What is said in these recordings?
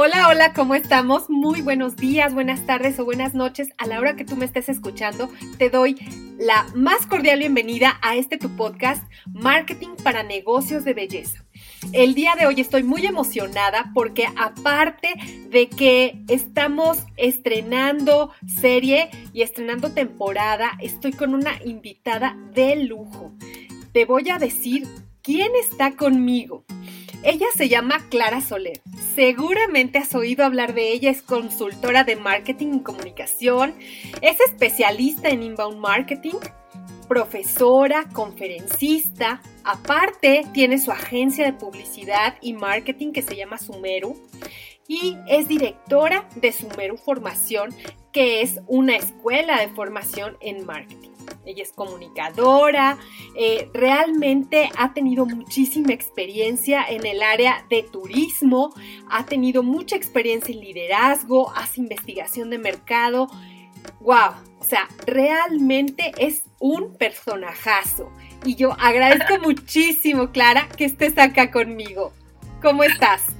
Hola, hola, ¿cómo estamos? Muy buenos días, buenas tardes o buenas noches. A la hora que tú me estés escuchando, te doy la más cordial bienvenida a este tu podcast, Marketing para Negocios de Belleza. El día de hoy estoy muy emocionada porque aparte de que estamos estrenando serie y estrenando temporada, estoy con una invitada de lujo. Te voy a decir quién está conmigo. Ella se llama Clara Soler. Seguramente has oído hablar de ella, es consultora de marketing y comunicación, es especialista en inbound marketing, profesora, conferencista, aparte tiene su agencia de publicidad y marketing que se llama Sumeru y es directora de Sumeru Formación, que es una escuela de formación en marketing ella es comunicadora, eh, realmente ha tenido muchísima experiencia en el área de turismo, ha tenido mucha experiencia en liderazgo, hace investigación de mercado. ¡Wow! O sea, realmente es un personajazo. Y yo agradezco muchísimo, Clara, que estés acá conmigo. ¿Cómo estás?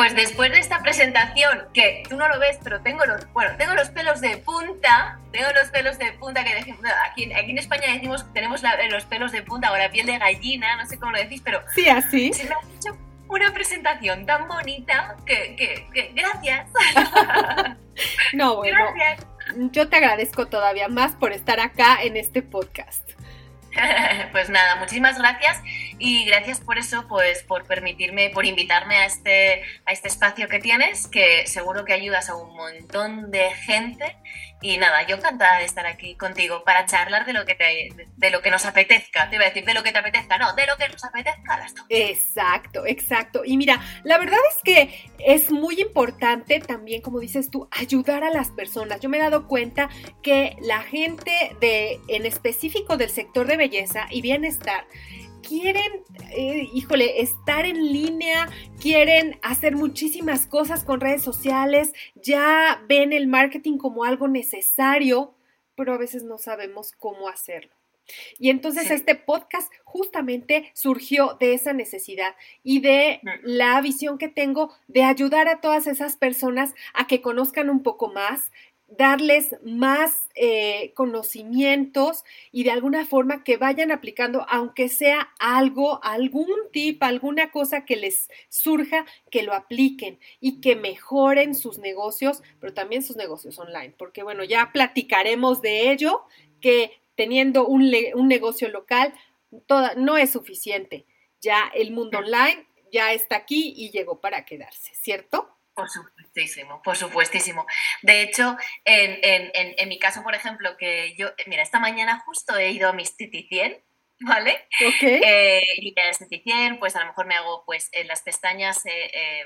Pues después de esta presentación, que tú no lo ves, pero tengo los, bueno, tengo los pelos de punta, tengo los pelos de punta que aquí, aquí en España decimos tenemos los pelos de punta o la piel de gallina, no sé cómo lo decís, pero sí, así. Se me ha hecho una presentación tan bonita que, que, gracias. no, bueno. Gracias. Yo te agradezco todavía más por estar acá en este podcast. pues nada, muchísimas gracias y gracias por eso, pues por permitirme, por invitarme a este, a este espacio que tienes, que seguro que ayudas a un montón de gente y nada, yo encantada de estar aquí contigo para charlar de lo que te, de lo que nos apetezca. Te iba a decir de lo que te apetezca, no, de lo que nos apetezca las dos. Exacto, exacto. Y mira, la verdad es que es muy importante también, como dices tú, ayudar a las personas. Yo me he dado cuenta que la gente de, en específico del sector de belleza y bienestar, quieren, eh, híjole, estar en línea, quieren hacer muchísimas cosas con redes sociales, ya ven el marketing como algo necesario, pero a veces no sabemos cómo hacerlo. Y entonces este podcast justamente surgió de esa necesidad y de mm. la visión que tengo de ayudar a todas esas personas a que conozcan un poco más, darles más eh, conocimientos y de alguna forma que vayan aplicando, aunque sea algo, algún tip, alguna cosa que les surja, que lo apliquen y que mejoren sus negocios, pero también sus negocios online, porque bueno, ya platicaremos de ello, que teniendo un, un negocio local toda, no es suficiente. Ya el mundo online ya está aquí y llegó para quedarse, ¿cierto? Por supuestísimo, por supuestísimo. De hecho, en, mi caso, por ejemplo, que yo, mira, esta mañana justo he ido a mis Titi 100, ¿vale? Ok. Eh, y a Titi 100, pues a lo mejor me hago pues en las pestañas, eh, eh,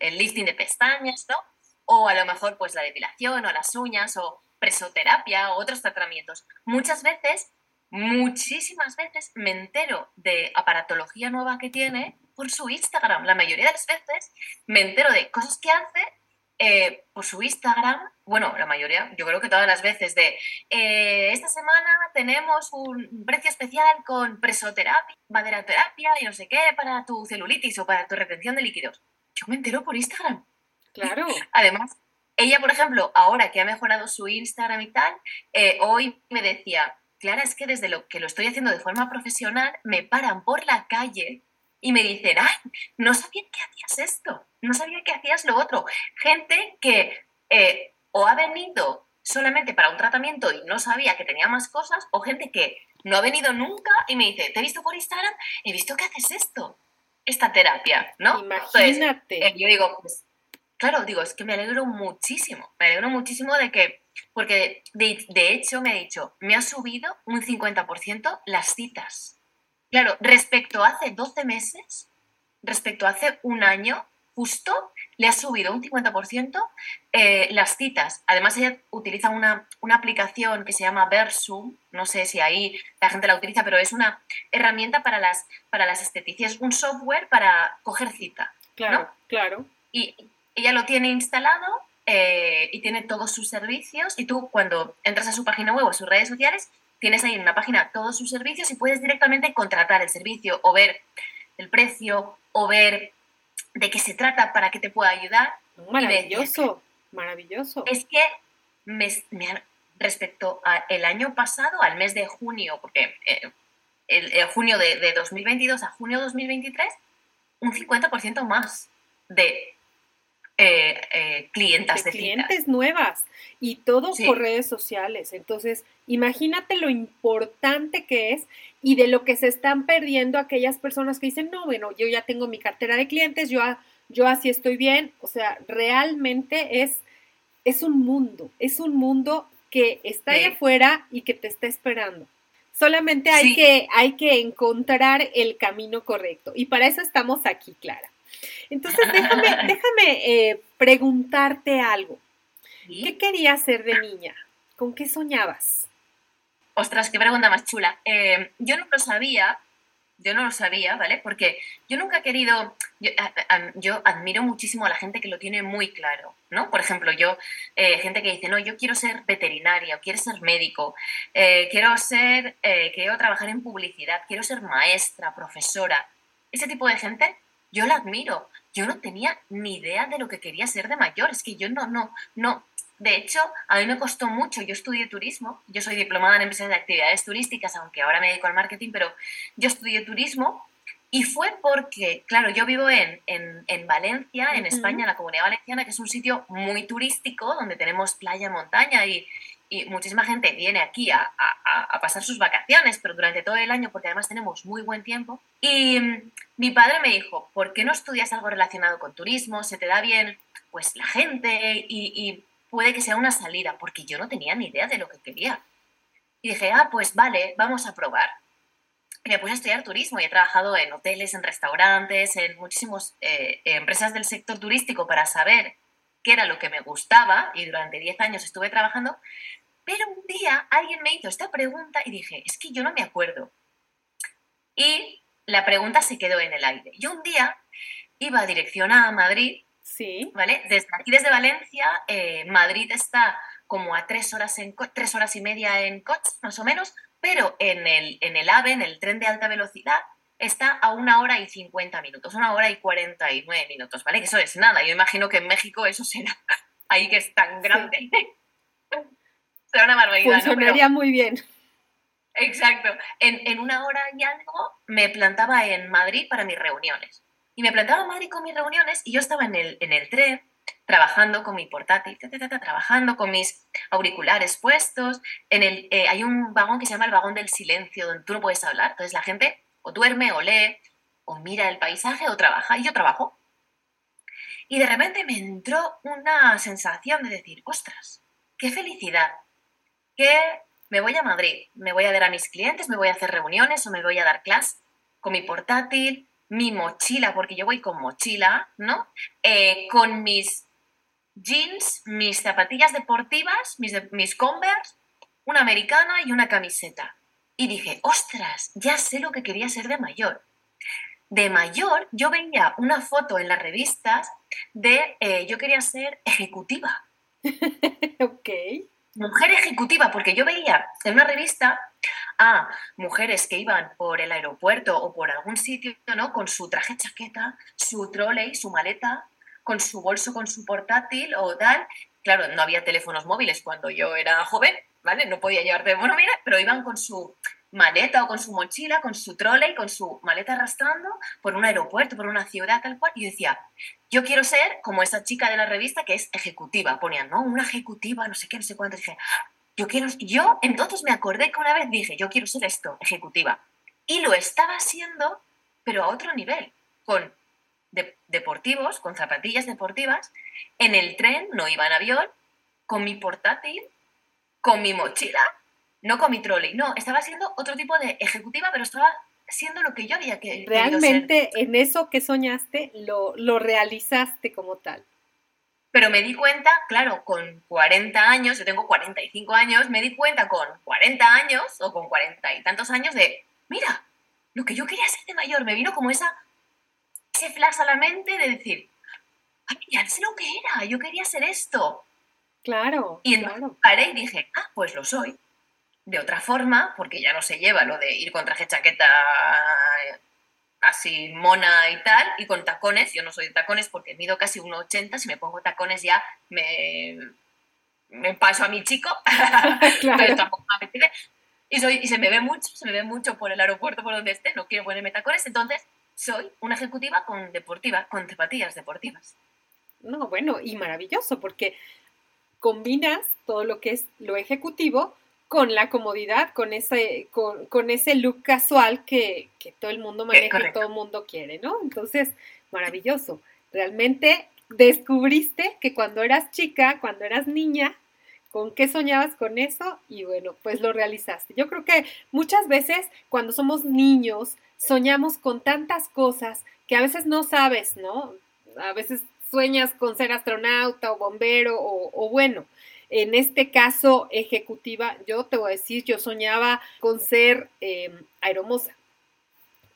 el lifting de pestañas, ¿no? O a lo mejor pues la depilación o las uñas o presoterapia o otros tratamientos. Muchas veces, muchísimas veces me entero de aparatología nueva que tiene por su Instagram. La mayoría de las veces me entero de cosas que hace eh, por su Instagram. Bueno, la mayoría, yo creo que todas las veces de eh, esta semana tenemos un precio especial con presoterapia, maderoterapia y no sé qué para tu celulitis o para tu retención de líquidos. Yo me entero por Instagram. Claro. Además, ella, por ejemplo, ahora que ha mejorado su Instagram y tal, eh, hoy me decía, Clara, es que desde lo que lo estoy haciendo de forma profesional, me paran por la calle y me dicen, ay, no sabía que hacías esto, no sabía que hacías lo otro. Gente que eh, o ha venido solamente para un tratamiento y no sabía que tenía más cosas, o gente que no ha venido nunca y me dice, te he visto por Instagram, he visto que haces esto, esta terapia, ¿no? Imagínate. Eh, yo digo, pues, claro, digo, es que me alegro muchísimo, me alegro muchísimo de que, porque de, de hecho me ha dicho, me ha subido un 50% las citas. Claro, respecto a hace 12 meses, respecto a hace un año, justo le ha subido un 50% eh, las citas. Además, ella utiliza una, aplicación que se llama Versum, no sé si ahí la gente la utiliza, pero es una herramienta para las, para las esteticias, un software para coger cita. Claro, claro. Y ella lo tiene instalado eh, y tiene todos sus servicios y tú cuando entras a su página web o a sus redes sociales, tienes ahí en una página todos sus servicios y puedes directamente contratar el servicio o ver el precio o ver de qué se trata para que te pueda ayudar. Maravilloso, maravilloso. Es que me, respecto al año pasado, al mes de junio, porque eh, el, junio de, 2022 a junio de 2023, un 50% más de eh, eh, clientas de, clientes nuevas y todo por redes sociales. Entonces, imagínate lo importante que es y de lo que se están perdiendo aquellas personas que dicen, no, bueno, yo ya tengo mi cartera de clientes, yo, yo así estoy bien. O sea, realmente es, es un mundo, es un mundo que está ahí afuera y que te está esperando. Solamente hay, que, hay que encontrar el camino correcto. Y para eso estamos aquí, Clara. Entonces, déjame, déjame eh, preguntarte algo. ¿Qué querías ser de niña? ¿Con qué soñabas? Ostras, qué pregunta más chula. Eh, yo no lo sabía, yo no lo sabía, ¿vale? Porque yo nunca he querido, yo, admiro muchísimo a la gente que lo tiene muy claro, ¿no? Por ejemplo, yo, eh, gente que dice, no, yo quiero ser veterinaria, o quiero ser médico, eh, quiero ser, quiero trabajar en publicidad, quiero ser maestra, profesora. Ese tipo de gente, yo la admiro. Yo no tenía ni idea de lo que quería ser de mayor, es que yo no, no, no, de hecho, a mí me costó mucho, yo estudié turismo, yo soy diplomada en empresas de actividades turísticas, aunque ahora me dedico al marketing, pero yo estudié turismo y fue porque, claro, yo vivo en, Valencia, en España, en la comunidad valenciana, que es un sitio muy turístico, donde tenemos playa, montaña y, muchísima gente viene aquí a, pasar sus vacaciones, pero durante todo el año, porque además tenemos muy buen tiempo. Y mm, mi padre me dijo, ¿por qué no estudias algo relacionado con turismo? ¿Se te da bien pues la gente? y puede que sea una salida, porque yo no tenía ni idea de lo que quería. Y dije, ah, pues vale, vamos a probar. Y me puse a estudiar turismo y he trabajado en hoteles, en restaurantes, en muchísimas eh, empresas del sector turístico para saber qué era lo que me gustaba y durante 10 años estuve trabajando. Pero un día alguien me hizo esta pregunta y dije, es que yo no me acuerdo. Y la pregunta se quedó en el aire. Yo un día iba a dirección a Madrid Sí. ¿Vale? Desde aquí, desde Valencia, eh, Madrid está como a tres horas, en tres horas y media en coche, más o menos, pero en el, en el AVE, en el tren de alta velocidad, está a una hora y cincuenta minutos, una hora y cuarenta y nueve minutos, ¿vale? Que eso es nada. Yo imagino que en México eso será ahí que es tan grande. Será una barbaridad. Funcionaría muy bien. Exacto. En, en, una hora y algo me plantaba en Madrid para mis reuniones. Y me plantaba en Madrid con mis reuniones y yo estaba en el, en el tren trabajando con mi portátil, trabajando con mis auriculares puestos. En el, eh, hay un vagón que se llama el vagón del silencio, donde tú no puedes hablar. Entonces la gente o duerme o lee o mira el paisaje o trabaja. Y yo trabajo. Y de repente me entró una sensación de decir, ostras, qué felicidad, que me voy a Madrid, me voy a ver a mis clientes, me voy a hacer reuniones o me voy a dar clase con mi portátil, mi mochila, porque yo voy con mochila, ¿no? Eh, con mis jeans, mis zapatillas deportivas, mis, mis Converse, una americana y una camiseta. Y dije, ostras, ya sé lo que quería ser de mayor. De mayor, yo veía una foto en las revistas de eh, yo quería ser ejecutiva. ok. Mujer ejecutiva, porque yo veía en una revista a mujeres que iban por el aeropuerto o por algún sitio, ¿no? Con su traje chaqueta, su trolley, su maleta, con su bolso, con su portátil o tal. Claro, no había teléfonos móviles cuando yo era joven, ¿vale? No podía llevar teléfono móvil, pero iban con su maleta o con su mochila, con su y con su maleta arrastrando por un aeropuerto, por una ciudad, tal cual. Y yo decía, yo quiero ser como esa chica de la revista que es ejecutiva. Ponían, ¿no? Una ejecutiva, no sé qué, no sé cuánto. dije, yo quiero, yo entonces me acordé que una vez dije, yo quiero ser esto, ejecutiva. Y lo estaba haciendo, pero a otro nivel, con deportivos, con zapatillas deportivas, en el tren, no iba en avión, con mi portátil, con mi mochila, no con mi trolley, no, estaba siendo otro tipo de ejecutiva, pero estaba siendo lo que yo había que Realmente en eso que soñaste lo, lo realizaste como tal. Pero me di cuenta, claro, con 40 años, yo tengo 45 años, me di cuenta con 40 años o con 40 y tantos años de, mira, lo que yo quería ser de mayor, me vino como esa, ese flash a la mente de decir, ay, ya sé lo que era, yo quería ser esto. Claro. Y entonces paré y dije, ah, pues lo soy. De otra forma, porque ya no se lleva lo de ir con traje chaqueta así mona y tal, y con tacones. Yo no soy de tacones porque mido casi 1,80. Si me pongo tacones ya me, me paso a mi chico. claro. y, soy, y se me ve mucho, se me ve mucho por el aeropuerto, por donde esté. No quiero ponerme tacones. Entonces, soy una ejecutiva con deportiva, con zapatillas deportivas. No, bueno, y maravilloso, porque combinas todo lo que es lo ejecutivo con la comodidad, con ese, con, ese look casual que, todo el mundo maneja y todo el mundo quiere, ¿no? Entonces, maravilloso. Realmente descubriste que cuando eras chica, cuando eras niña, con qué soñabas con eso y bueno, pues lo realizaste. Yo creo que muchas veces cuando somos niños soñamos con tantas cosas que a veces no sabes, ¿no? A veces sueñas con ser astronauta o bombero o bueno, en este caso ejecutiva, yo te voy a decir, yo soñaba con ser em, aeromosa,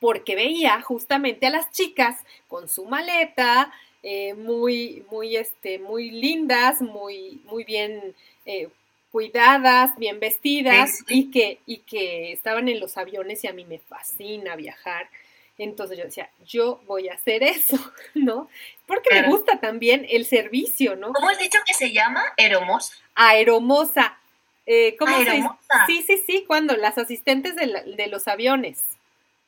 porque veía justamente a las chicas con su maleta, eh, muy, muy, este, muy lindas, muy, muy bien eh, cuidadas, bien vestidas y que, y que estaban en los aviones y a mí me fascina viajar. Entonces yo decía, yo voy a hacer eso, ¿no? Porque me gusta también el servicio, ¿no? ¿Cómo has dicho que se llama? Aeromosa. Aeromosa. Eh, ¿Cómo se dice? Sí, sí, sí, cuando las asistentes de, los aviones.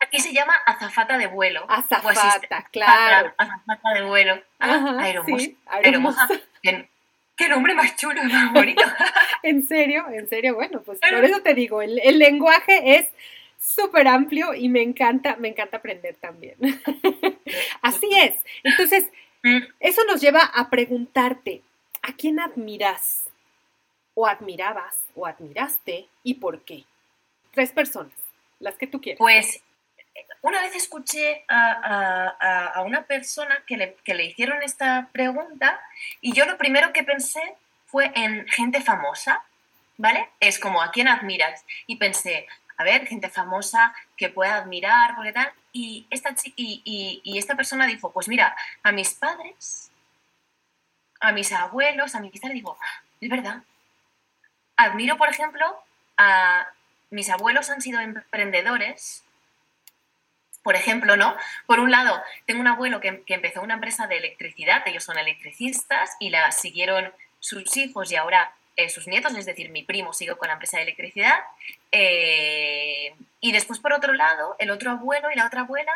Aquí se llama azafata de vuelo. Azafata, claro. Azafata de vuelo. Ah, aeromosa. aeromosa. ¿Qué, nombre más chulo, más bonito. en serio, en serio, bueno, pues por eso te digo, el, el lenguaje es súper amplio y me encanta, me encanta aprender también. Así es. Entonces, eso nos lleva a preguntarte, ¿a quién admiras? ¿O admirabas? ¿O admiraste? ¿Y por qué? Tres personas, las que tú quieras. Pues una vez escuché a, una persona que le, que le hicieron esta pregunta y yo lo primero que pensé fue en gente famosa, ¿vale? Es como, ¿a quién admiras? Y pensé, a ver, gente famosa que pueda admirar, porque tal. Y esta, y, y, esta persona dijo, pues mira, a mis padres, a mis abuelos, a mis padres, digo, es verdad. Admiro, por ejemplo, a mis abuelos han sido emprendedores, por ejemplo, ¿no? Por un lado, tengo un abuelo que, empezó una empresa de electricidad, ellos son electricistas y la siguieron sus hijos y ahora eh, sus nietos, es decir, mi primo siguió con la empresa de electricidad. Eh, y después, por otro lado, el otro abuelo y la otra abuela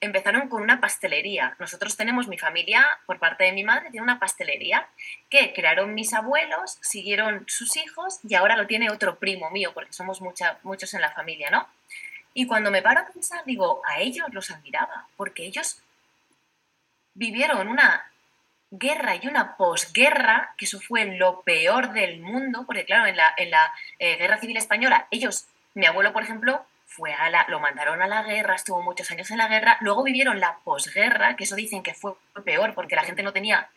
empezaron con una pastelería. Nosotros tenemos, mi familia, por parte de mi madre, tiene una pastelería que crearon mis abuelos, siguieron sus hijos y ahora lo tiene otro primo mío, porque somos muchos en la familia, ¿no? Y cuando me paro a pensar, digo, a ellos los admiraba, porque ellos vivieron una guerra y una posguerra, que eso fue lo peor del mundo, porque claro, en la, en la eh, Guerra Civil Española, ellos, mi abuelo, por ejemplo, fue a lo mandaron a la guerra, estuvo muchos años en la guerra, luego vivieron la posguerra, que eso dicen que fue peor, porque la gente no tenía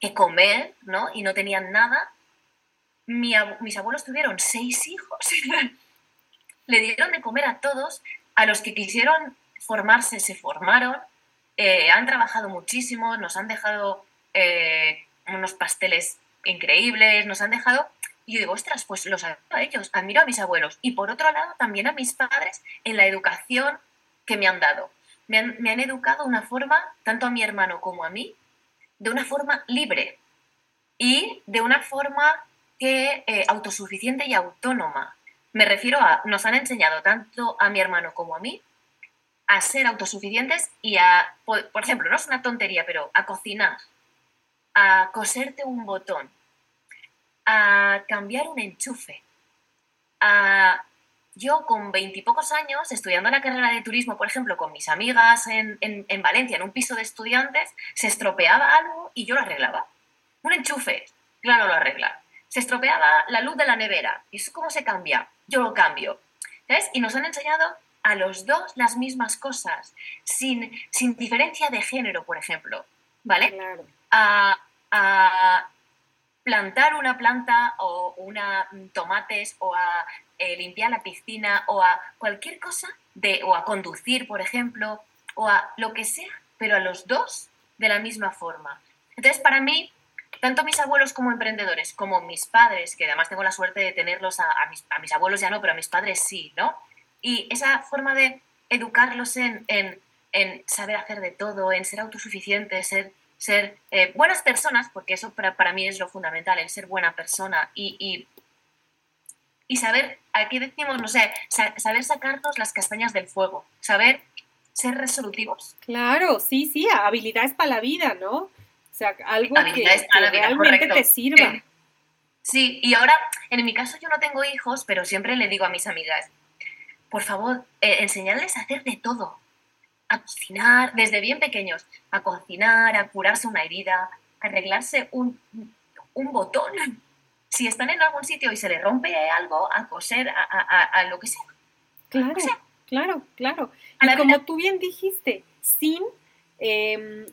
que comer, ¿no? Y no tenían nada. mis abuelos tuvieron seis hijos, le dieron de comer a todos, a los que quisieron formarse se formaron, eh, han trabajado muchísimo, nos han dejado eh, unos pasteles increíbles, nos han dejado. Y yo digo, ostras, pues los admiro a ellos, admiro a mis abuelos. Y por otro lado, también a mis padres en la educación que me han dado. Me han, educado una forma, tanto a mi hermano como a mí, de una forma libre y de una forma que eh, autosuficiente y autónoma. Me refiero a, nos han enseñado tanto a mi hermano como a mí a ser autosuficientes y a, por, ejemplo, no es una tontería, pero a cocinar, a coserte un botón, a cambiar un enchufe, a yo con veintipocos años, estudiando la carrera de turismo, por ejemplo, con mis amigas en, en, Valencia, en un piso de estudiantes, se estropeaba algo y yo lo arreglaba. Un enchufe, claro, lo arregla. Se estropeaba la luz de la nevera. ¿Y eso cómo se cambia? Yo lo cambio. ¿Sabes? Y nos han enseñado a los dos las mismas cosas, sin, sin diferencia de género, por ejemplo. ¿Vale? Claro. A, plantar una planta o una mm, tomates o a eh, limpiar la piscina o a cualquier cosa de o a conducir, por ejemplo, o a lo que sea, pero a los dos de la misma forma. Entonces, para mí, tanto mis abuelos como emprendedores, como mis padres, que además tengo la suerte de tenerlos a, mis, a mis, abuelos ya no, pero a mis padres sí, ¿no? Y esa forma de educarlos en, en, en saber hacer de todo, en ser autosuficientes, ser ser eh, buenas personas, porque eso para, para, mí es lo fundamental, el ser buena persona y, y, y, saber, aquí decimos, no sé, saber sacarnos las castañas del fuego, saber ser resolutivos. Claro, sí, sí, habilidades para la vida, ¿no? O sea, algo que, realmente te sirva. Sí, y ahora, en mi caso yo no tengo hijos, pero siempre le digo a mis amigas, por favor, eh, enseñarles a hacer de todo, a cocinar, desde bien pequeños, a cocinar, a curarse una herida, a arreglarse un, botón. Si están en algún sitio y se le rompe algo, a coser, a, lo que sea. Claro, claro, claro. Y como tú bien dijiste, sin em,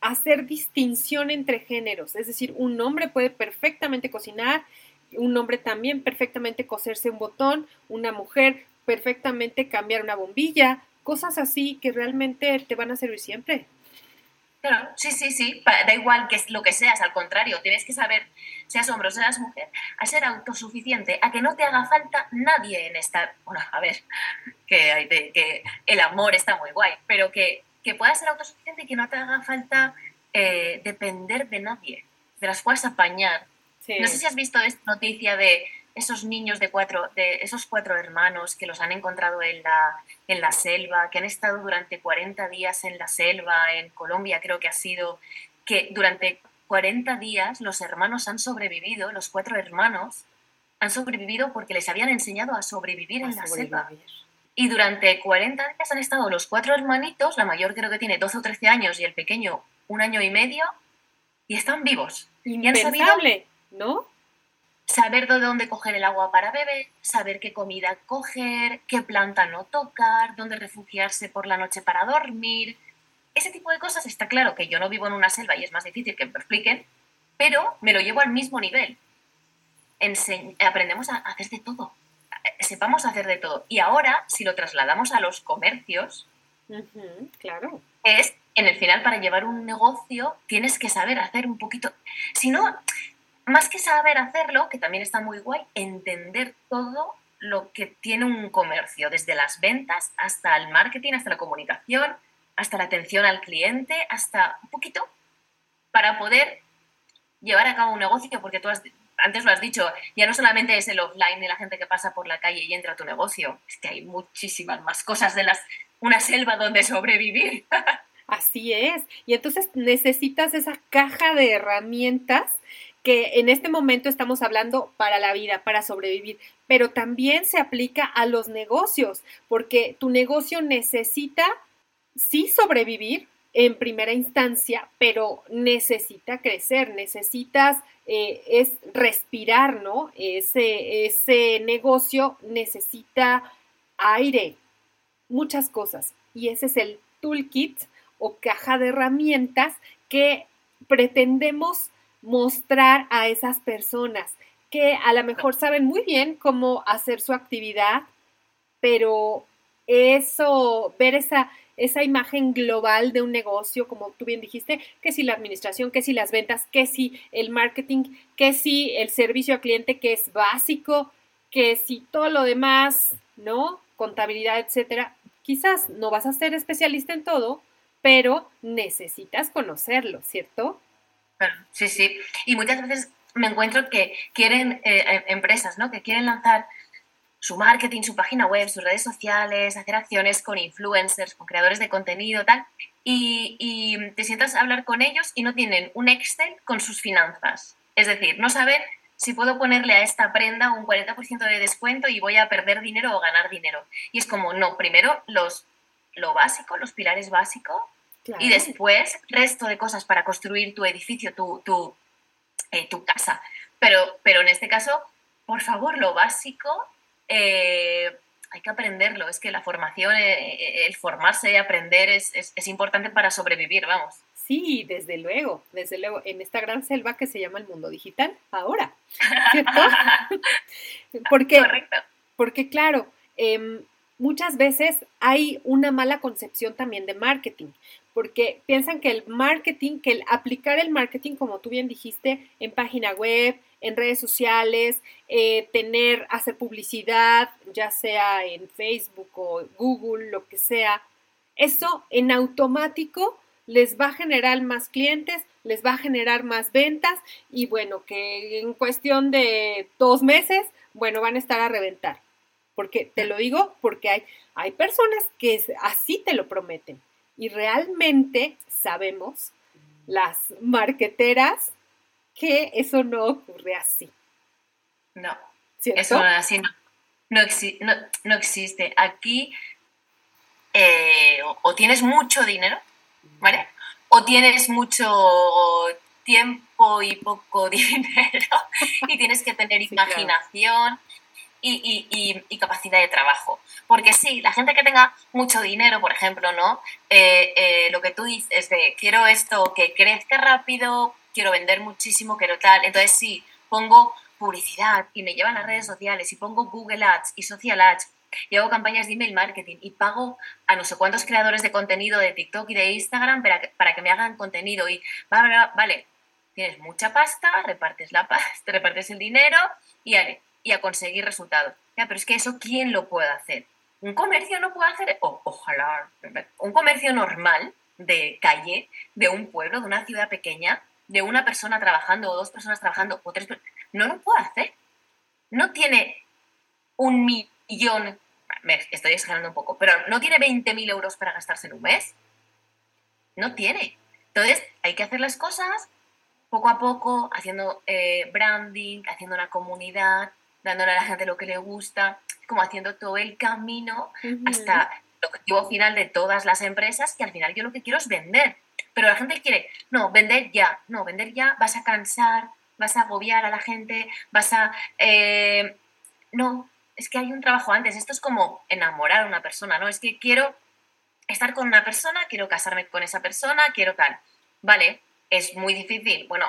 hacer distinción entre géneros. Es decir, un hombre puede perfectamente cocinar, un hombre también perfectamente coserse un botón, una mujer perfectamente cambiar una bombilla, cosas así que realmente te van a servir siempre. Claro, sí, sí, sí, da igual que lo que seas, al contrario, tienes que saber, seas hombre o seas mujer, a ser autosuficiente, a que no te haga falta nadie en esta, bueno, a ver, que, que el amor está muy guay, pero que, que puedas ser autosuficiente y que no te haga falta eh, depender de nadie, de las puedas apañar. No sé si has visto esta noticia de esos niños de cuatro, de esos cuatro hermanos que los han encontrado en la, en la selva, que han estado durante 40 días en la selva, en Colombia creo que ha sido, que durante 40 días los hermanos han sobrevivido, los cuatro hermanos han sobrevivido porque les habían enseñado a sobrevivir en la selva. Y durante 40 días han estado los cuatro hermanitos, la mayor creo que tiene 12 o 13 años y el pequeño un año y medio, y están vivos. Impensable, ¿no? Saber de dónde coger el agua para beber, saber qué comida coger, qué planta no tocar, dónde refugiarse por la noche para dormir. Ese tipo de cosas está claro que yo no vivo en una selva y es más difícil que me expliquen, pero me lo llevo al mismo nivel. aprendemos a hacer de todo, sepamos hacer de todo. Y ahora, si lo trasladamos a los comercios, claro. es en el final para llevar un negocio tienes que saber hacer un poquito. Si no, más que saber hacerlo, que también está muy guay, entender todo lo que tiene un comercio, desde las ventas hasta el marketing, hasta la comunicación, hasta la atención al cliente, hasta un poquito, para poder llevar a cabo un negocio, porque tú antes lo has dicho, ya no solamente es el offline de la gente que pasa por la calle y entra a tu negocio, es que hay muchísimas más cosas de las una selva donde sobrevivir. Así es. Y entonces necesitas esa caja de herramientas que en este momento estamos hablando para la vida, para sobrevivir, pero también se aplica a los negocios, porque tu negocio necesita sí sobrevivir en primera instancia, pero necesita crecer, necesitas eh, es respirar, ¿no? Ese, ese negocio necesita aire, muchas cosas. Y ese es el toolkit o caja de herramientas que pretendemos mostrar a esas personas que a lo mejor saben muy bien cómo hacer su actividad, pero eso, ver esa, esa imagen global de un negocio, como tú bien dijiste, que si la administración, que si las ventas, que si el marketing, que si el servicio al cliente que es básico, que si todo lo demás, ¿no? Contabilidad, etcétera. Quizás no vas a ser especialista en todo, pero necesitas conocerlo, ¿cierto? Sí, sí. Y muchas veces me encuentro que quieren eh, eh, empresas, ¿no? Que quieren lanzar su marketing, su página web, sus redes sociales, hacer acciones con influencers, con creadores de contenido, tal, y, te sientas a hablar con ellos y no tienen un Excel con sus finanzas. Es decir, no saben si puedo ponerle a esta prenda un 40% de descuento y voy a perder dinero o ganar dinero. Y es como, no, primero los, lo básico, los pilares básicos, y después resto de cosas para construir tu edificio, tu, tu, eh, tu casa. Pero, pero en este caso, por favor, lo básico eh, hay que aprenderlo. Es que la formación, eh, el formarse y aprender es, es, es importante para sobrevivir, vamos. Sí, desde luego, desde luego, en esta gran selva que se llama el mundo digital, ahora, ¿cierto? porque, Correcto. porque claro, em, muchas veces hay una mala concepción también de marketing, porque piensan que el marketing, que el aplicar el marketing, como tú bien dijiste, en página web, en redes sociales, eh, tener, hacer publicidad, ya sea en Facebook o Google, lo que sea, eso en automático les va a generar más clientes, les va a generar más ventas y bueno, que en cuestión de dos meses, bueno, van a estar a reventar. Porque te lo digo, porque hay, hay personas que así te lo prometen y realmente sabemos, las marqueteras, que eso no ocurre así. No, eso así no, no, existe. Aquí eh, o tienes mucho dinero ¿vale? O tienes mucho tiempo y poco dinero y tienes que tener imaginación y, capacidad de trabajo. Porque sí, la gente que tenga mucho dinero, por ejemplo, ¿no? Eh, eh, lo que tú dices de quiero esto que crezca rápido, quiero vender muchísimo, quiero tal. Entonces sí, pongo publicidad y me llevan a redes sociales y pongo Google Ads y Social Ads y hago campañas de email marketing y pago a no sé cuántos creadores de contenido de TikTok y de Instagram para que, para que me hagan contenido y vale, tienes mucha pasta, repartes la pasta, repartes el dinero y, y a conseguir resultados. Ya, pero es que eso, ¿quién lo puede hacer? Un comercio no puede hacer, ojalá, un comercio normal de calle, de un pueblo, de una ciudad pequeña, de una persona trabajando o dos personas trabajando o tres no lo puede hacer. No tiene un millón me estoy exagerando un poco, pero no tiene 20.000 euros para gastarse en un mes. No tiene. Entonces, hay que hacer las cosas poco a poco, haciendo eh, branding, haciendo una comunidad, dándole a la gente lo que le gusta, como haciendo todo el camino hasta el objetivo final de todas las empresas, que al final yo lo que quiero es vender. Pero la gente quiere, no, vender ya, no, vender ya, vas a cansar, vas a agobiar a la gente, vas a... Eh, no, es que hay un trabajo antes. Esto es como enamorar a una persona, ¿no? Es que quiero estar con una persona, quiero casarme con esa persona, quiero tal. Vale, es muy difícil, bueno,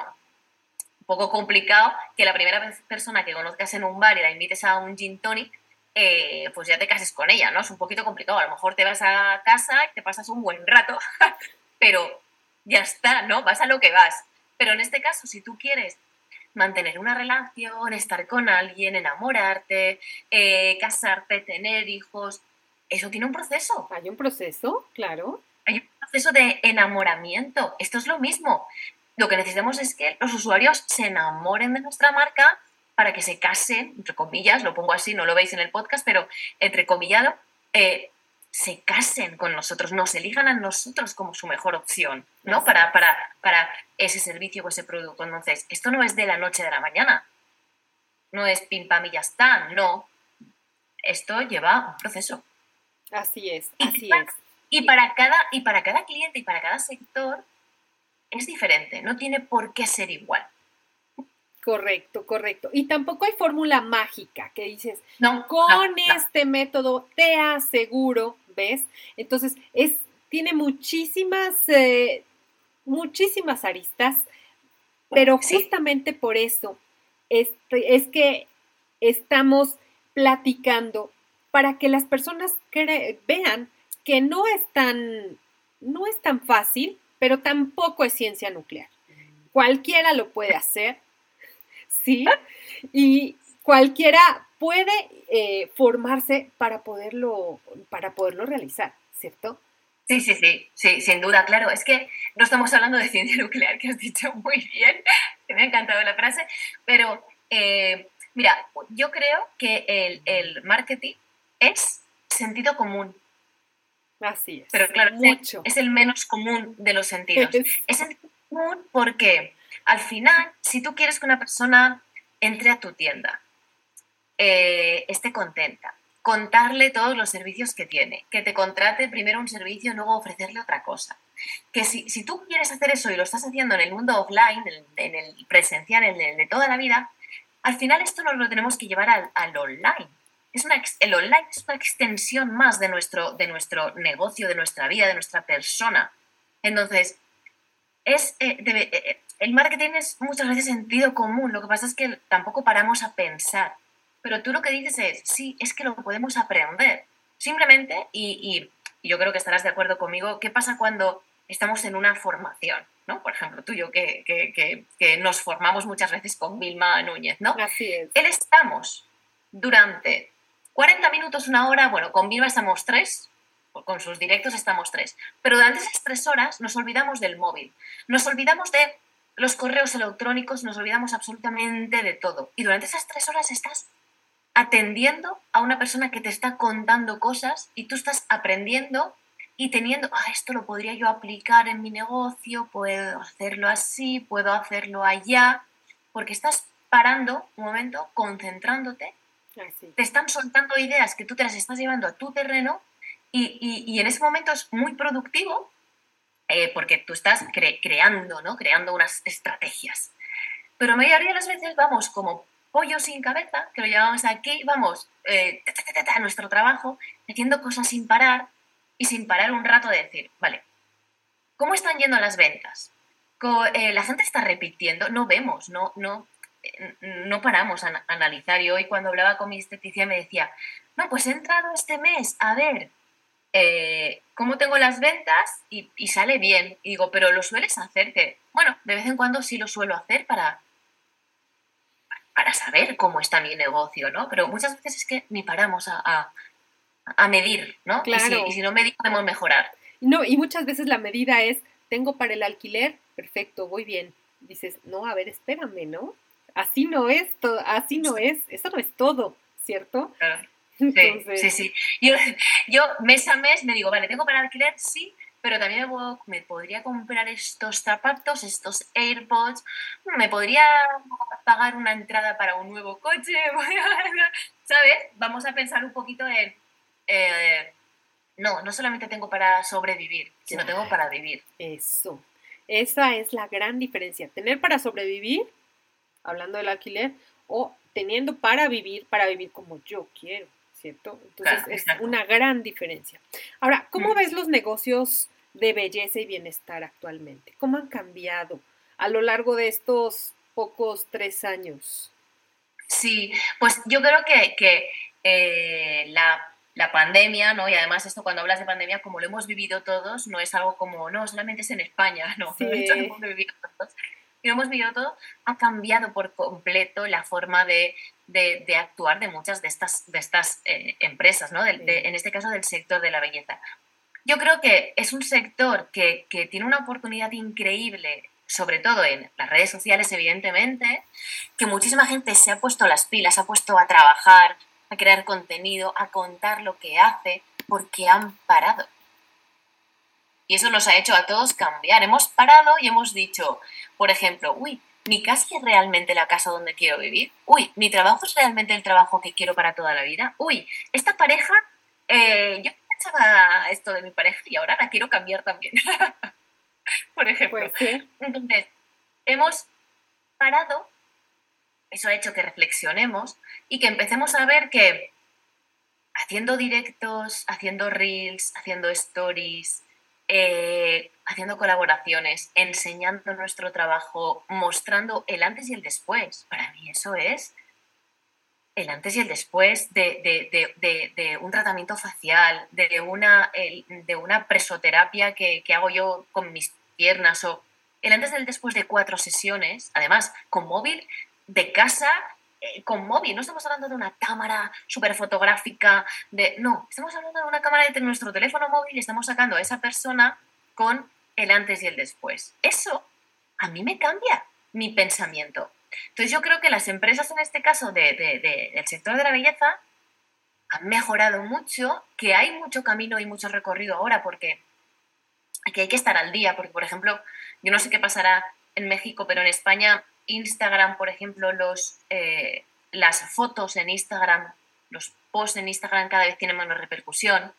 un poco complicado que la primera persona que conozcas en un bar y la invites a un gin tonic, eh, pues ya te cases con ella, ¿no? Es un poquito complicado. A lo mejor te vas a casa y te pasas un buen rato, pero ya está, ¿no? Vas a lo que vas. Pero en este caso, si tú quieres mantener una relación, estar con alguien, enamorarte, eh, casarte, tener hijos. Eso tiene un proceso. Hay un proceso, claro. Hay un proceso de enamoramiento. Esto es lo mismo. Lo que necesitamos es que los usuarios se enamoren de nuestra marca para que se casen, entre comillas, lo pongo así, no lo veis en el podcast, pero entre comillado, eh, se casen con nosotros, nos elijan a nosotros como su mejor opción, ¿no? Para, para, para ese servicio o ese producto. Entonces, esto no es de la noche a la mañana. No es pim pam y ya está, no. Esto lleva un proceso. Así es, así es. Y para, cada, y para cada cliente y para cada sector es diferente, no tiene por qué ser igual. Correcto, correcto. Y tampoco hay fórmula mágica que dices, no, con este método te aseguro ¿ves? Entonces, es, tiene muchísimas, eh, muchísimas aristas, pero justamente por eso este, es que estamos platicando para que las personas vean que no es tan, no es tan fácil, pero tampoco es ciencia nuclear. Cualquiera lo puede hacer, ¿sí? Y cualquiera puede eh, formarse para poderlo, para poderlo realizar, ¿cierto? Sí, sí, sí, sí, sin duda, claro. Es que no estamos hablando de ciencia nuclear, que has dicho muy bien, me ha encantado la frase, pero eh, Mira, yo creo que el marketing es sentido común. Así es. Pero claro, es el menos común de los sentidos. Es, sentido común porque al final, si tú quieres que una persona entre a tu tienda, eh, esté contenta, contarle todos los servicios que tiene, que te contrate primero un servicio y luego ofrecerle otra cosa. Que si, si, tú quieres hacer eso y lo estás haciendo en el mundo offline, en, el presencial, en el de toda la vida, al final esto nos lo tenemos que llevar al, al online es una, el online es una extensión más de nuestro, de nuestro negocio, de nuestra vida, de nuestra persona. Entonces, es, eh, eh, eh, el marketing es muchas veces sentido común, lo que pasa es que tampoco paramos a pensar. Pero tú lo que dices es, sí, es que lo podemos aprender. Simplemente, y, yo creo que estarás de acuerdo conmigo, ¿qué pasa cuando estamos en una formación? ¿no? Por ejemplo, tú y yo que, que, que, nos formamos muchas veces con Vilma Núñez, ¿no? Así es. Él estamos durante 40 minutos, una hora, bueno, con Viva estamos tres, con sus directos estamos tres, pero durante esas tres horas nos olvidamos del móvil, nos olvidamos de los correos electrónicos, nos olvidamos absolutamente de todo. Y durante esas tres horas estás atendiendo a una persona que te está contando cosas y tú estás aprendiendo y teniendo, ah, esto lo podría yo aplicar en mi negocio, puedo hacerlo así, puedo hacerlo allá, porque estás parando un momento, concentrándote te están soltando ideas que tú te las estás llevando a tu terreno y, en ese momento es muy productivo eh, porque tú estás creando, ¿no? Creando unas estrategias. Pero la mayoría de las veces vamos como pollo sin cabeza, que lo llamamos aquí, vamos eh, a nuestro trabajo, haciendo cosas sin parar y sin parar un rato de decir, vale, ¿cómo están yendo las ventas? Eh, la gente está repitiendo, no vemos, no, no, no paramos a, analizar. Y hoy cuando hablaba con mi esteticista me decía, no, pues he entrado este mes a ver eh, cómo tengo las ventas y, sale bien. Y digo, pero lo sueles hacer, que bueno, de vez en cuando sí lo suelo hacer para, para saber cómo está mi negocio, ¿no? Pero muchas veces es que ni paramos a, medir, ¿no? Claro. Y si, no medimos, podemos mejorar. No, y muchas veces la medida es, tengo para el alquiler, perfecto, voy bien. Dices, no, a ver, espérame, ¿no? Así no es, todo, así no es, eso no es todo, ¿cierto? Sí, sí, Yo, yo mes a mes me digo, vale, tengo para alquiler, sí, pero también me, podría comprar estos zapatos, estos AirPods, me podría pagar una entrada para un nuevo coche, ¿sabes? Vamos a pensar un poquito en, eh, no, no solamente tengo para sobrevivir, sino tengo para vivir. Eso, esa es la gran diferencia, tener para sobrevivir hablando del alquiler, o teniendo para vivir, para vivir como yo quiero, ¿cierto? Entonces es una gran diferencia. Ahora, ¿cómo ves los negocios de belleza y bienestar actualmente? ¿Cómo han cambiado a lo largo de estos pocos tres años? Sí, pues yo creo que, eh, la, pandemia, ¿no? Y además esto cuando hablas de pandemia, como lo hemos vivido todos, no es algo como, no, solamente es en España, no, lo hemos vivido todos y lo hemos vivido todo, ha cambiado por completo la forma de, actuar de muchas de estas, de estas eh, empresas, ¿no? en este caso del sector de la belleza. Yo creo que es un sector que, tiene una oportunidad increíble sobre todo en las redes sociales, evidentemente, que muchísima gente se ha puesto las pilas, ha puesto a trabajar, a crear contenido, a contar lo que hace, porque han parado. Y eso nos ha hecho a todos cambiar. Hemos parado y hemos dicho, por ejemplo, uy, ¿mi casa es realmente la casa donde quiero vivir? Uy, ¿mi trabajo es realmente el trabajo que quiero para toda la vida? Uy, esta pareja, eh, yo pensaba esto de mi pareja y ahora la quiero cambiar también. por ejemplo. Pues Entonces, hemos parado, eso ha hecho que reflexionemos y que empecemos a ver que haciendo directos, haciendo reels, haciendo stories, eh, haciendo colaboraciones, enseñando nuestro trabajo, mostrando el antes y el después. Para mí eso es el antes y el después de, un tratamiento facial, de una, de una presoterapia que, hago yo con mis piernas o el antes y el después de cuatro sesiones, además con móvil de casa eh, con móvil, no estamos hablando de una cámara súper fotográfica, de, no, estamos hablando de una cámara de nuestro teléfono móvil y estamos sacando a esa persona con el antes y el después. Eso a mí me cambia mi pensamiento. Entonces yo creo que las empresas en este caso de, del sector de la belleza han mejorado mucho, que hay mucho camino y mucho recorrido ahora porque hay que estar al día, porque por ejemplo, yo no sé qué pasará en México, pero en España Instagram, por ejemplo, los, eh, las fotos en Instagram, los posts en Instagram cada vez tienen menos repercusión.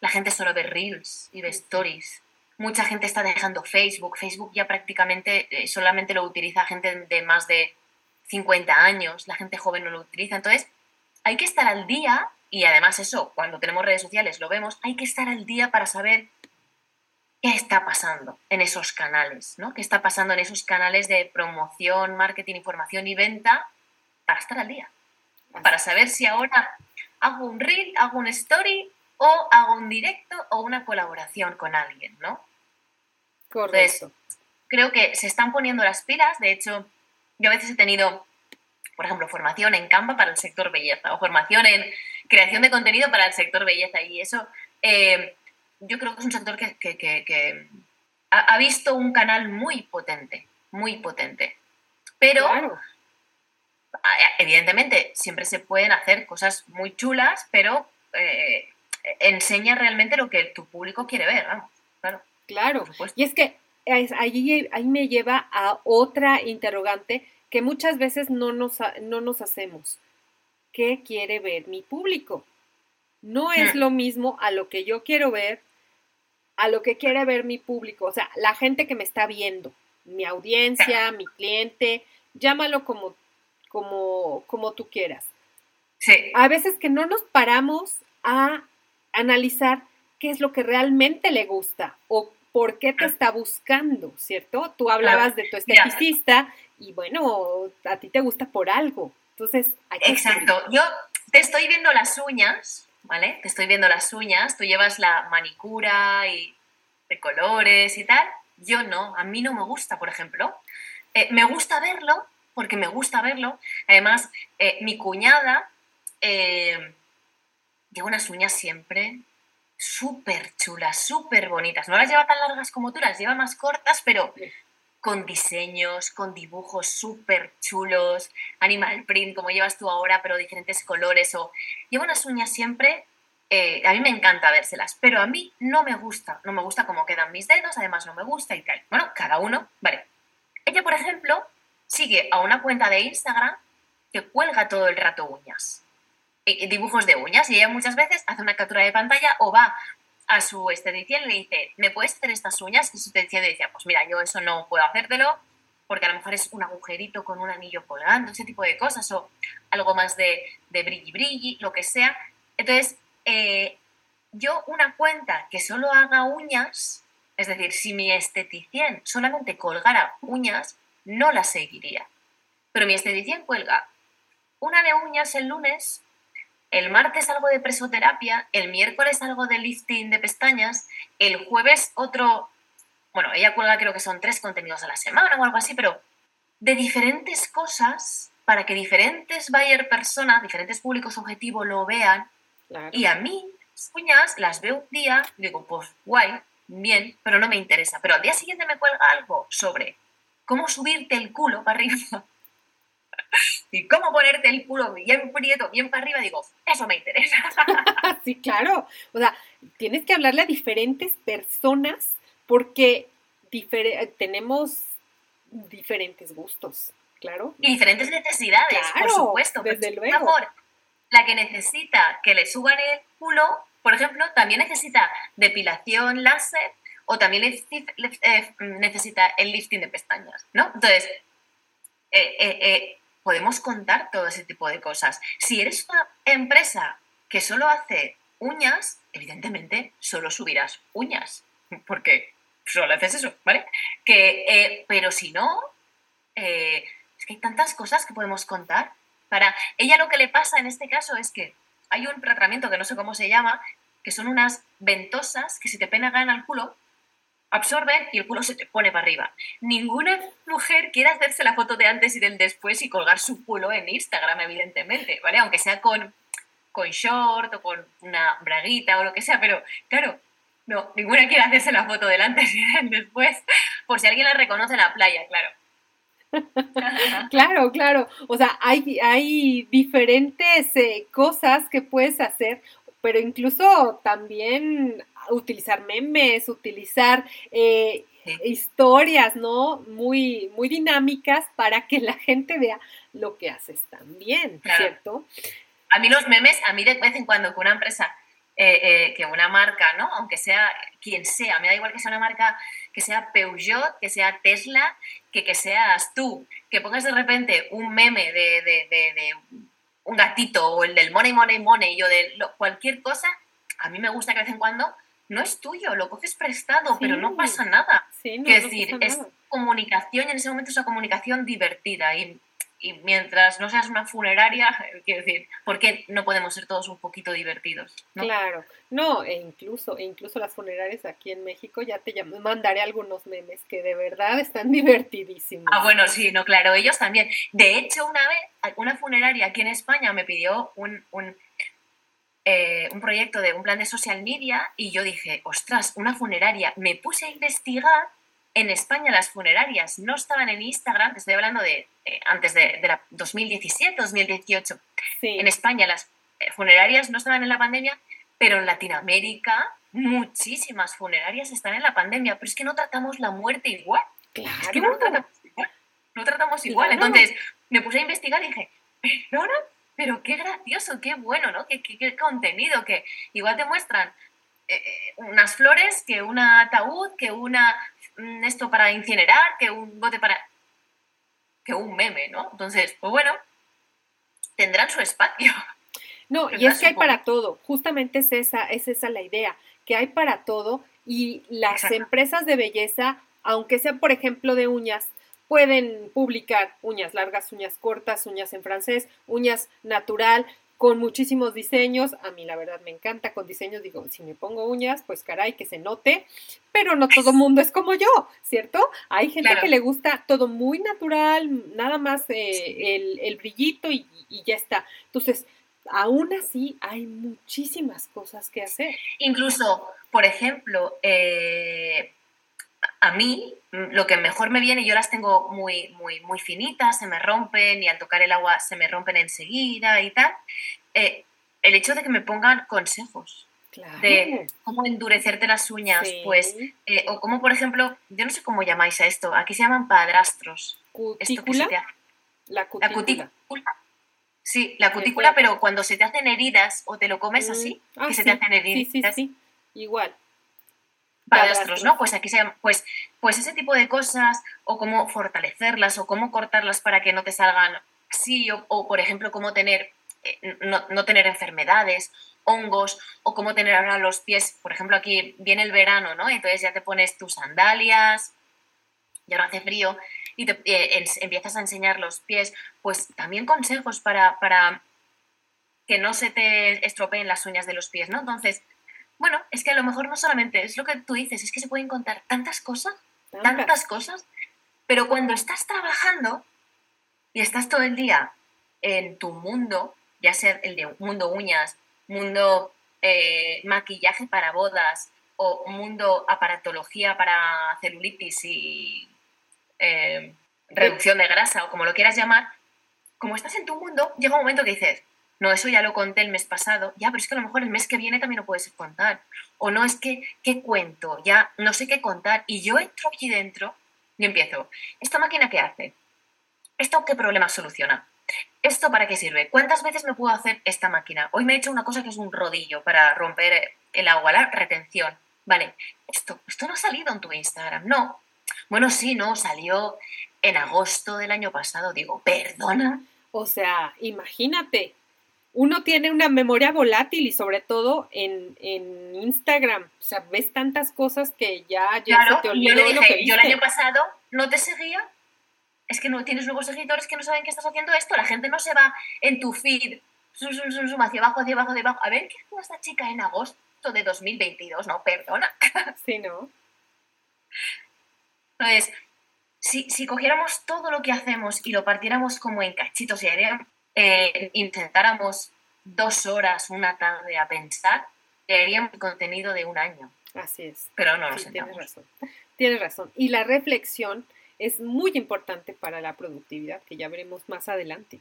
La gente solo ve reels y ve stories. Mucha gente está dejando Facebook. Facebook ya prácticamente eh, solamente lo utiliza gente de más de 50 años. La gente joven no lo utiliza. Entonces, hay que estar al día y además eso, cuando tenemos redes sociales lo vemos, hay que estar al día para saber qué está pasando en esos canales, ¿no? ¿Qué está pasando en esos canales de promoción, marketing, información y venta para estar al día? Para saber si ahora hago un reel, hago un story o hago un directo o una colaboración con alguien, ¿no? Correcto. creo que se están poniendo las pilas. De hecho, yo a veces he tenido, por ejemplo, formación en Canva para el sector belleza o formación en creación de contenido para el sector belleza y eso eh, yo creo que es un sector que, ha, visto un canal muy potente, muy potente. Pero, evidentemente, siempre se pueden hacer cosas muy chulas, pero eh, enseña realmente lo que tu público quiere ver, vamos, claro. Claro, y es que ahí, ahí me lleva a otra interrogante que muchas veces no nos, no nos hacemos. ¿Qué quiere ver mi público? No es hmm. lo mismo a lo que yo quiero ver a lo que quiere ver mi público, o sea, la gente que me está viendo, mi audiencia, mi cliente, llámalo como, como, como tú quieras. Sí. A veces que no nos paramos a analizar qué es lo que realmente le gusta o por qué te ah. está buscando, ¿cierto? Tú hablabas de tu esteticista y bueno, a ti te gusta por algo. Entonces, hay que Exacto. Yo te estoy viendo las uñas ¿vale? Te estoy viendo las uñas, tú llevas la manicura y de colores y tal. Yo no, a mí no me gusta, por ejemplo. Eh, me gusta verlo, porque me gusta verlo. Además, eh, mi cuñada eh, lleva unas uñas siempre súper chulas, súper bonitas. No las lleva tan largas como tú, las lleva más cortas, pero con diseños, con dibujos súper chulos, animal print, como llevas tú ahora, pero diferentes colores, o llevo unas uñas siempre, eh, a mí me encanta vérselas, pero a mí no me gusta, no me gusta cómo quedan mis dedos, además no me gusta y tal. Bueno, cada uno, vale. Ella, por ejemplo, sigue a una cuenta de Instagram que cuelga todo el rato uñas, dibujos de uñas, y ella muchas veces hace una captura de pantalla o va a su esteticien y le dice, ¿me puedes hacer estas uñas? Y su esteticien le decía, pues mira, yo eso no puedo hacértelo porque a lo mejor es un agujerito con un anillo colgando, ese tipo de cosas, o algo más de, de brilli brilli, lo que sea. Entonces, eh, yo una cuenta que solo haga uñas, es decir, si mi esteticien solamente colgara uñas, no la seguiría. Pero mi esteticien cuelga una de uñas el lunes, el martes algo de presoterapia, el miércoles algo de lifting de pestañas, el jueves otro, bueno, ella cuelga creo que son tres contenidos a la semana o algo así, pero de diferentes cosas para que diferentes buyer personas, diferentes públicos objetivos lo vean. Y a mí, las uñas las veo un día, digo, pues guay, bien, pero no me interesa. Pero al día siguiente me cuelga algo sobre cómo subirte el culo para arriba y cómo ponerte el culo bien prieto, bien para arriba, digo, eso me interesa. sí, claro. O sea, tienes que hablarle a diferentes personas porque tenemos diferentes gustos, claro. Y diferentes necesidades, por supuesto. Desde luego. Mejor, la que necesita que le suban el culo, por ejemplo, también necesita depilación láser o también eh, necesita el lifting de pestañas, ¿no? Entonces, eh, eh, podemos contar todo ese tipo de cosas. Si eres una empresa que solo hace uñas, evidentemente solo subirás uñas, porque solo haces eso, ¿vale? Que, eh, pero si no, eh, es que hay tantas cosas que podemos contar. Para ella lo que le pasa en este caso es que hay un tratamiento que no sé cómo se llama, que son unas ventosas que si te pegan al culo, absorben y el culo se te pone para arriba. Ninguna mujer quiere hacerse la foto de antes y del después y colgar su culo en Instagram, evidentemente, ¿vale? Aunque sea con, con short o con una braguita o lo que sea, pero claro, no, ninguna quiere hacerse la foto del antes y del después, por si alguien la reconoce en la playa, claro. claro, claro. O sea, hay, hay diferentes eh, cosas que puedes hacer, pero incluso también utilizar memes, utilizar eh, historias, ¿no? Muy, muy dinámicas para que la gente vea lo que haces también, ¿cierto? A mí los memes, a mí de vez en cuando que una empresa, eh, eh, que una marca, ¿no? Aunque sea quien sea, me da igual que sea una marca, que sea Peugeot, que sea Tesla, que que seas tú, que pongas de repente un meme de, de, un gatito o el del money, money, money, o de cualquier cosa, a mí me gusta que de vez en cuando no es tuyo, lo coges prestado, pero no pasa nada. Sí, no, decir, es comunicación y en ese momento es una comunicación divertida y, mientras no seas una funeraria, quiero decir, ¿por qué no podemos ser todos un poquito divertidos? Claro, no, e incluso, e incluso las funerarias aquí en México ya te mandaré algunos memes que de verdad están divertidísimos. Ah, bueno, sí, no, claro, ellos también. De hecho, una vez, una funeraria aquí en España me pidió un eh, un proyecto de un plan de social media y yo dije, ostras, una funeraria. Me puse a investigar. En España las funerarias no estaban en Instagram, te estoy hablando de eh, antes de, de, la 2017, 2018. En España las eh, funerarias no estaban en la pandemia, pero en Latinoamérica muchísimas funerarias están en la pandemia, pero es que no tratamos la muerte igual. Claro. Es que no tratamos igual. No tratamos igual. Entonces me puse a investigar y dije, ¿perdona? pero qué gracioso, qué bueno, ¿no? Qué, qué, contenido, que igual te muestran eh, unas flores, que un ataúd, que una esto para incinerar, que un bote para... que un meme, ¿no? Entonces, pues bueno, tendrán su espacio. No, y es que hay para todo, justamente es esa, es esa la idea, que hay para todo y las empresas de belleza, aunque sean, por ejemplo, de uñas, Pueden publicar uñas largas, uñas cortas, uñas en francés, uñas natural, con muchísimos diseños. A mí la verdad me encanta con diseños. Digo, si me pongo uñas, pues caray, que se note. Pero no todo mundo es como yo, ¿cierto? Hay gente que le gusta todo muy natural, nada más eh, el, brillito y, y, ya está. Entonces, aún así hay muchísimas cosas que hacer. Incluso, por ejemplo, eh, a mí mm, lo que mejor me viene, yo las tengo muy, muy, muy finitas, se me rompen y al tocar el agua se me rompen enseguida y tal. Eh, el hecho de que me pongan consejos de cómo endurecerte las uñas, pues, eh, o como por ejemplo, yo no sé cómo llamáis a esto, aquí se llaman padrastros. ¿Cutícula? La cutícula. Sí, la cutícula, pero cuando se te hacen heridas o te lo comes mm, así, ah, que se te hacen heridas. Sí, igual padrastros, ¿no? Pues aquí se pues, pues ese tipo de cosas, o cómo fortalecerlas, o cómo cortarlas para que no te salgan así, o, por ejemplo, cómo tener, eh, no, tener enfermedades, hongos, o cómo tener ahora los pies, por ejemplo, aquí viene el verano, ¿no? Entonces ya te pones tus sandalias, ya no hace frío, y te, eh, empiezas a enseñar los pies, pues también consejos para, para que no se te estropeen las uñas de los pies, ¿no? Entonces, bueno, es que a lo mejor no solamente es lo que tú dices, es que se pueden contar tantas cosas, tantas. cosas, pero cuando estás trabajando y estás todo el día en tu mundo, ya sea el de mundo uñas, mundo eh, maquillaje para bodas o mundo aparatología para celulitis y eh, reducción de grasa o como lo quieras llamar, como estás en tu mundo, llega un momento que dices, no, eso ya lo conté el mes pasado, ya, pero es que a lo mejor el mes que viene también lo puedes contar. O no es que, ¿qué cuento? Ya no sé qué contar. Y yo entro aquí dentro y empiezo, ¿esta máquina qué hace? ¿Esto qué problema soluciona? ¿Esto para qué sirve? ¿Cuántas veces me puedo hacer esta máquina? Hoy me he hecho una cosa que es un rodillo para romper el agua, la retención. Vale, esto, esto no ha salido en tu Instagram, no. Bueno, sí, no, salió en agosto del año pasado. Digo, perdona. O sea, imagínate, uno tiene una memoria volátil y sobre todo en, Instagram, o sea, ves tantas cosas que ya, ya se te olvidó yo lo que Yo el año pasado no te seguía, es que no tienes nuevos seguidores que no saben que estás haciendo esto, la gente no se va en tu feed, sum, sum, sum, hacia abajo, hacia abajo, hacia abajo, a ver qué hace esta chica en agosto de 2022, no, perdona. Sí, ¿no? Entonces, si, si cogiéramos todo lo que hacemos y lo partiéramos como en cachitos y haríamos eh, intentáramos dos horas una tarde a pensar, leeríamos el contenido de un año. Así es. Pero no lo Tienes razón. Tienes razón. Y la reflexión es muy importante para la productividad, que ya veremos más adelante.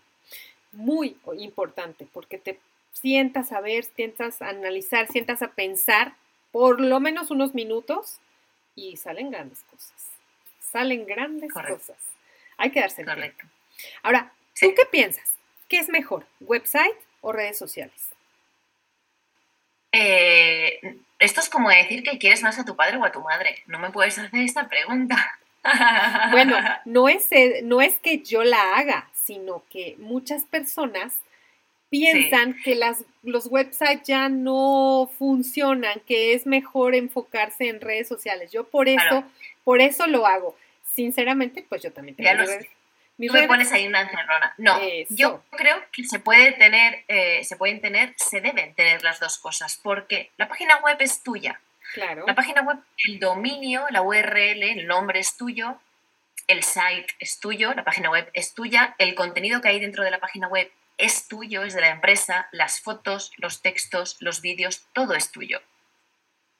Muy importante, porque te sientas a ver, sientas a analizar, sientas a pensar por lo menos unos minutos y salen grandes cosas. Salen grandes cosas. Hay que darse Correcto. Ahora, ¿tú qué piensas? ¿Qué es mejor, website o redes sociales? Eh, esto es como decir que quieres más a tu padre o a tu madre. No me puedes hacer esta pregunta. Bueno, no es, no es que yo la haga, sino que muchas personas piensan que las, los websites ya no funcionan, que es mejor enfocarse en redes sociales. Yo por eso, por eso lo hago. Sinceramente, pues yo también tengo redes. Tú me pones ahí una encerrona. No, yo creo que se puede tener, eh, se pueden tener, se deben tener las dos cosas, porque la página web es tuya. Claro. La página web, el dominio, la URL, el nombre es tuyo, el site es tuyo, la página web es tuya, el contenido que hay dentro de la página web es tuyo, es de la empresa, las fotos, los textos, los vídeos, todo es tuyo.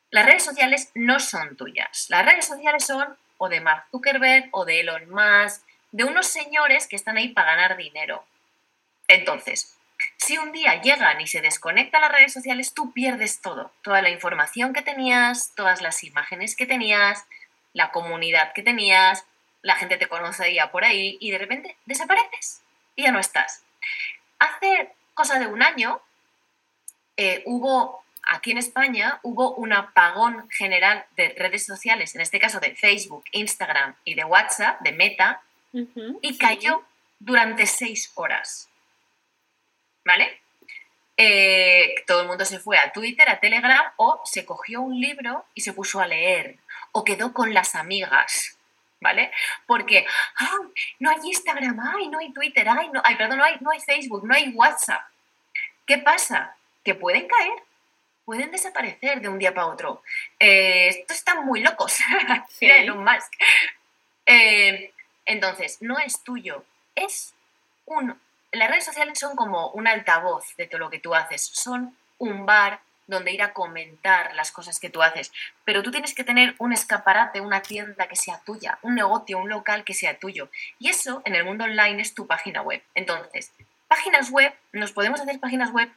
Las redes sociales no son tuyas. Las redes sociales son o de Mark Zuckerberg o de Elon Musk de unos señores que están ahí para ganar dinero. Entonces, si un día llegan y se desconectan las redes sociales, tú pierdes todo, toda la información que tenías, todas las imágenes que tenías, la comunidad que tenías, la gente te conocía por ahí y de repente desapareces y ya no estás. Hace cosa de un año eh, hubo, aquí en España, hubo un apagón general de redes sociales, en este caso de Facebook, Instagram y de WhatsApp, de Meta, y cayó durante seis horas. ¿Vale? Eh, todo el mundo se fue a Twitter, a Telegram, o se cogió un libro y se puso a leer, o quedó con las amigas, ¿vale? Porque, no hay Instagram, ay, no hay Twitter, ay, no, ay, perdón, no hay, no hay Facebook, no hay WhatsApp. ¿Qué pasa? Que pueden caer, pueden desaparecer de un día para otro. Eh, estos están muy locos. Mira Elon Musk. Eh, entonces, no es tuyo, es un... Las redes sociales son como un altavoz de todo lo que tú haces, son un bar donde ir a comentar las cosas que tú haces, pero tú tienes que tener un escaparate, una tienda que sea tuya, un negocio, un local que sea tuyo. Y eso en el mundo online es tu página web. Entonces, páginas web, nos podemos hacer páginas web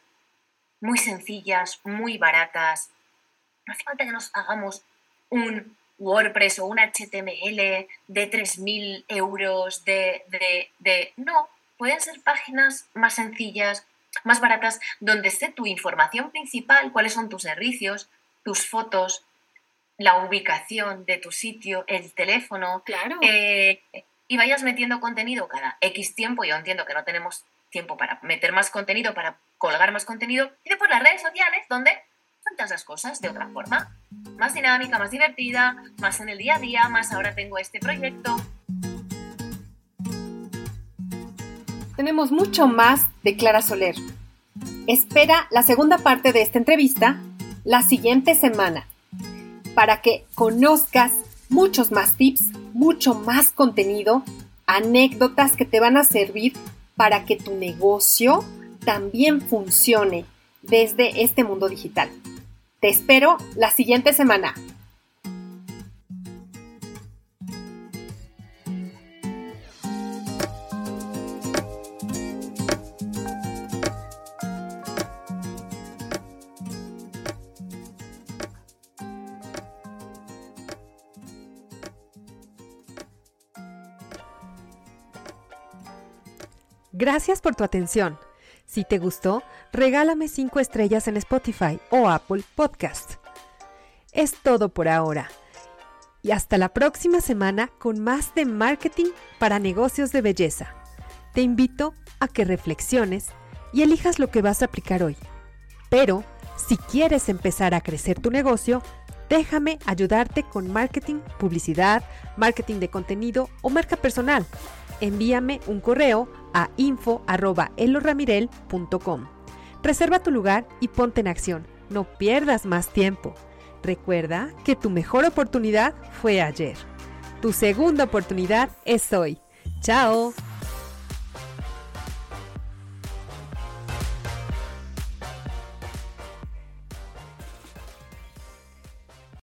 muy sencillas, muy baratas. No hace falta que nos hagamos un WordPress o un HTML de 3.000 euros, de, de, No, pueden ser páginas más sencillas, más baratas, donde esté tu información principal, cuáles son tus servicios, tus fotos, la ubicación de tu sitio, el teléfono. Claro. Eh, y vayas metiendo contenido cada X tiempo. Yo entiendo que no tenemos tiempo para meter más contenido, para colgar más contenido. Y después las redes sociales, donde las cosas de otra forma más dinámica, más divertida, más en el día a día, más ahora tengo este proyecto. Tenemos mucho más de Clara Soler. Espera la segunda parte de esta entrevista la siguiente semana para que conozcas muchos más tips, mucho más contenido, anécdotas que te van a servir para que tu negocio también funcione desde este mundo digital. Te espero la siguiente semana. Gracias por tu atención. Si te gustó, regálame 5 estrellas en Spotify o Apple Podcast. Es todo por ahora. Y hasta la próxima semana con más de marketing para negocios de belleza. Te invito a que reflexiones y elijas lo que vas a aplicar hoy. Pero, si quieres empezar a crecer tu negocio, déjame ayudarte con marketing, publicidad, marketing de contenido o marca personal. Envíame un correo a info.eloramirel.com. Reserva tu lugar y ponte en acción. No pierdas más tiempo. Recuerda que tu mejor oportunidad fue ayer. Tu segunda oportunidad es hoy. ¡Chao!